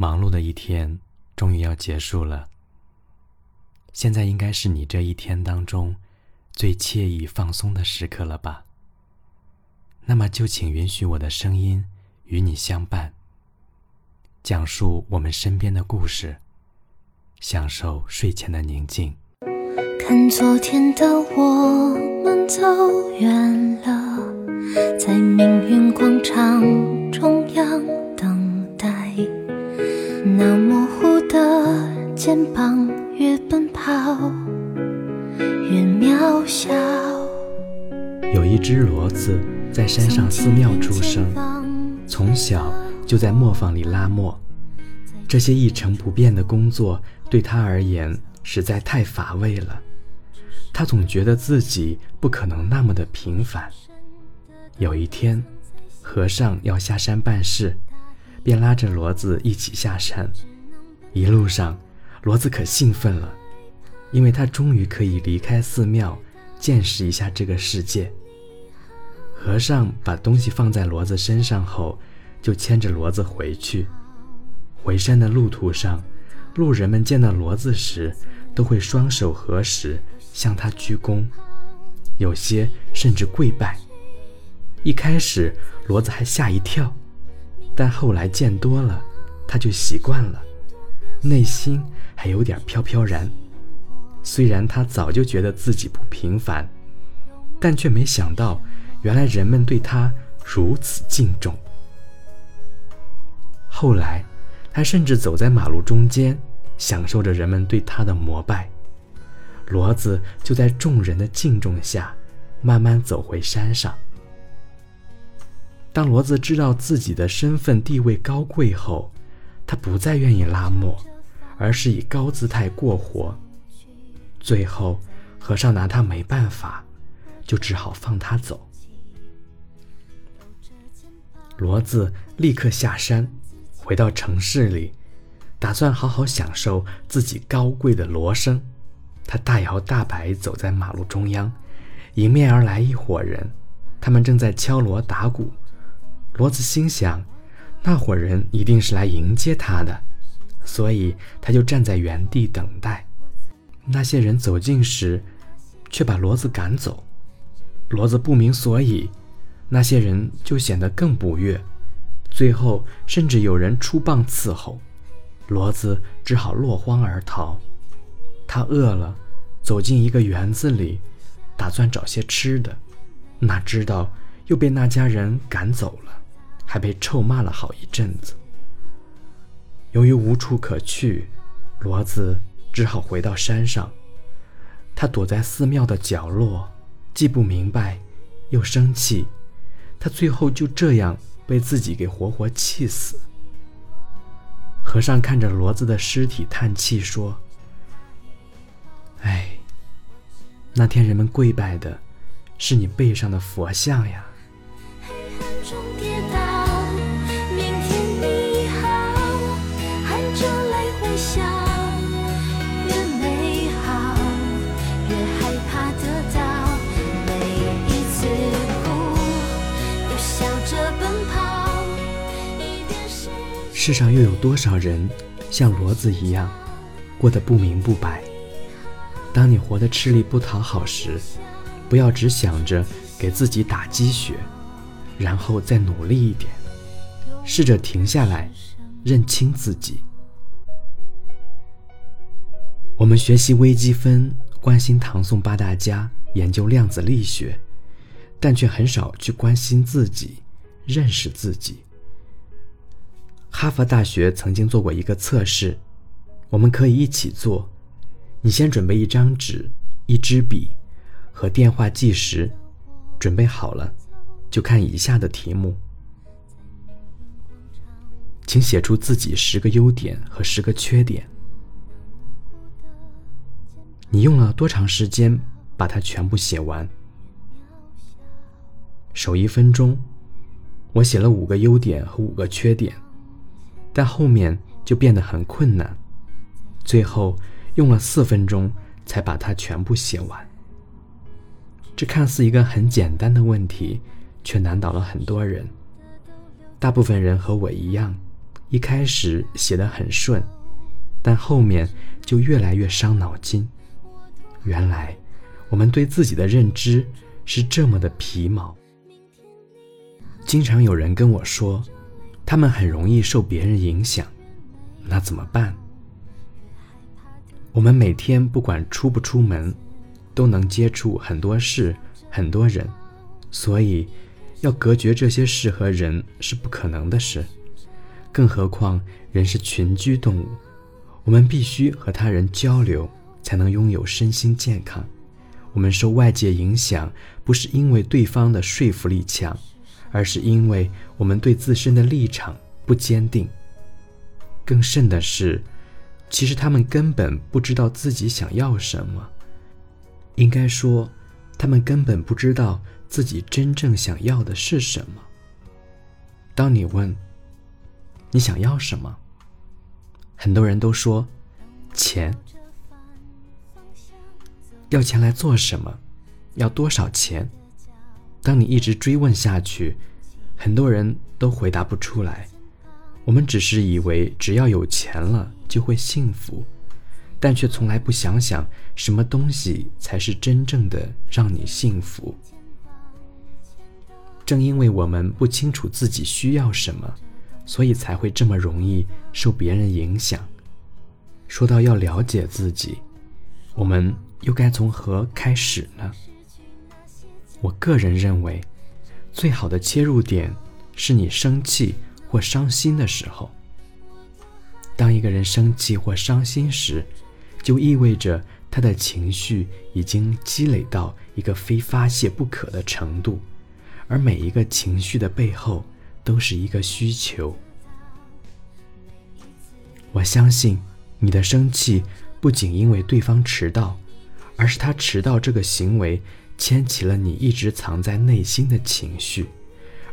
忙碌的一天终于要结束了。现在应该是你这一天当中最惬意放松的时刻了吧？那么就请允许我的声音与你相伴，讲述我们身边的故事，享受睡前的宁静。看昨天的我们走远了，在命运广场中央，那模糊的肩膀。越奔跑越渺小。有一只骡子在山上寺庙出生，从小就在磨坊里拉磨。这些一成不变的工作对他而言实在太乏味了。他总觉得自己不可能那么的平凡。有一天，和尚要下山办事，便拉着骡子一起下山。一路上。骡子可兴奋了，因为他终于可以离开寺庙，见识一下这个世界。和尚把东西放在骡子身上后，就牵着骡子回去。回山的路途上，路人们见到骡子时，都会双手合十向他鞠躬，有些甚至跪拜。一开始，骡子还吓一跳，但后来见多了，他就习惯了。内心还有点飘飘然，虽然他早就觉得自己不平凡，但却没想到，原来人们对他如此敬重。后来，他甚至走在马路中间，享受着人们对他的膜拜。骡子就在众人的敬重下，慢慢走回山上。当骡子知道自己的身份地位高贵后，他不再愿意拉磨，而是以高姿态过活。最后，和尚拿他没办法，就只好放他走。骡子立刻下山，回到城市里，打算好好享受自己高贵的骡声。他大摇大摆走在马路中央，迎面而来一伙人，他们正在敲锣打鼓。骡子心想。那伙人一定是来迎接他的，所以他就站在原地等待。那些人走近时，却把骡子赶走。骡子不明所以，那些人就显得更不悦。最后，甚至有人出棒伺候，骡子只好落荒而逃。他饿了，走进一个园子里，打算找些吃的，哪知道又被那家人赶走了。还被臭骂了好一阵子。由于无处可去，骡子只好回到山上。他躲在寺庙的角落，既不明白，又生气。他最后就这样被自己给活活气死。和尚看着骡子的尸体，叹气说：“哎，那天人们跪拜的，是你背上的佛像呀。”世上又有多少人像骡子一样过得不明不白？当你活得吃力不讨好时，不要只想着给自己打鸡血，然后再努力一点，试着停下来，认清自己。我们学习微积分，关心唐宋八大家，研究量子力学，但却很少去关心自己，认识自己。哈佛大学曾经做过一个测试，我们可以一起做。你先准备一张纸、一支笔和电话计时，准备好了，就看以下的题目，请写出自己十个优点和十个缺点。你用了多长时间把它全部写完？守一分钟，我写了五个优点和五个缺点。但后面就变得很困难，最后用了四分钟才把它全部写完。这看似一个很简单的问题，却难倒了很多人。大部分人和我一样，一开始写得很顺，但后面就越来越伤脑筋。原来，我们对自己的认知是这么的皮毛。经常有人跟我说，他们很容易受别人影响，那怎么办？我们每天不管出不出门，都能接触很多事、很多人，所以要隔绝这些事和人是不可能的事。更何况人是群居动物，我们必须和他人交流，才能拥有身心健康。我们受外界影响，不是因为对方的说服力强，而是因为我们对自身的立场不坚定。更甚的是。其实他们根本不知道自己想要什么，应该说，他们根本不知道自己真正想要的是什么。当你问你想要什么，很多人都说钱。要钱来做什么？要多少钱？当你一直追问下去，很多人都回答不出来。我们只是以为只要有钱了。就会幸福，但却从来不想想什么东西才是真正的让你幸福。正因为我们不清楚自己需要什么，所以才会这么容易受别人影响。说到要了解自己，我们又该从何开始呢？我个人认为，最好的切入点是你生气或伤心的时候。当一个人生气或伤心时，就意味着他的情绪已经积累到一个非发泄不可的程度，而每一个情绪的背后都是一个需求。我相信你的生气不仅因为对方迟到，而是他迟到这个行为牵起了你一直藏在内心的情绪，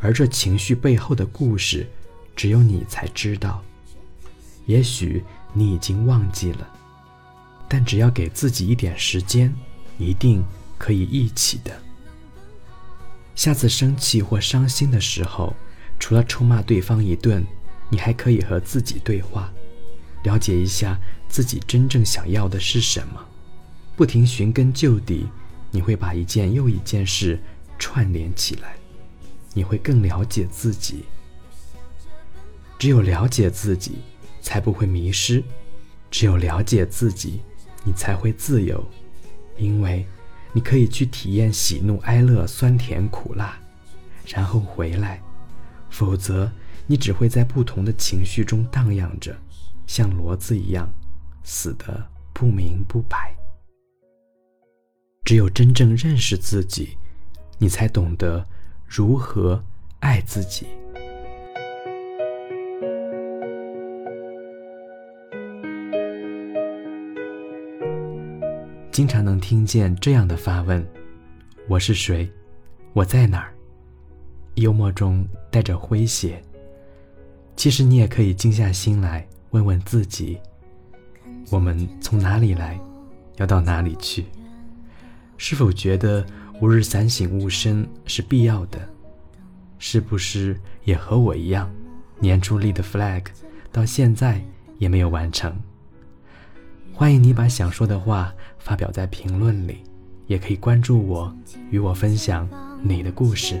而这情绪背后的故事，只有你才知道。也许你已经忘记了，但只要给自己一点时间，一定可以忆起的。下次生气或伤心的时候，除了臭骂对方一顿，你还可以和自己对话，了解一下自己真正想要的是什么。不停寻根究底，你会把一件又一件事串联起来，你会更了解自己。只有了解自己。才不会迷失。只有了解自己，你才会自由，因为你可以去体验喜怒哀乐、酸甜苦辣，然后回来。否则，你只会在不同的情绪中荡漾着，像骡子一样，死得不明不白。只有真正认识自己，你才懂得如何爱自己。经常能听见这样的发问：“我是谁？我在哪儿？”幽默中带着诙谐。其实你也可以静下心来问问自己：我们从哪里来，要到哪里去？是否觉得吾日三省吾身是必要的？是不是也和我一样，年初立的 flag 到现在也没有完成？欢迎你把想说的话发表在评论里，也可以关注我，与我分享你的故事。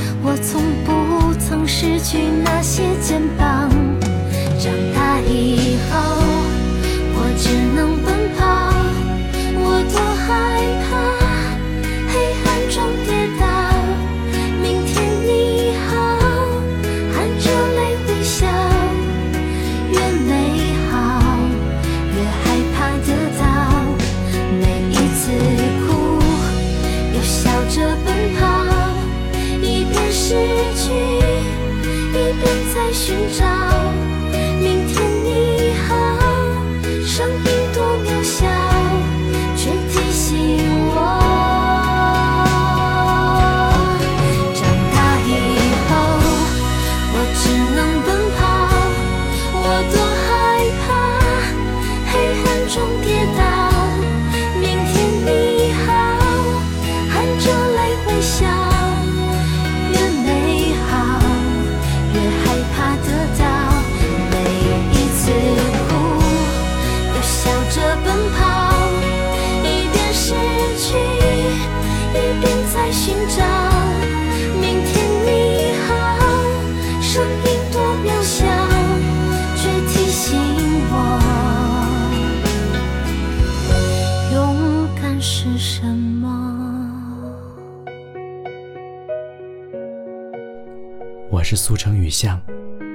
去那些肩。我是苏城雨巷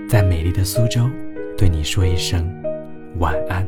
在美丽的苏州对你说一声晚安。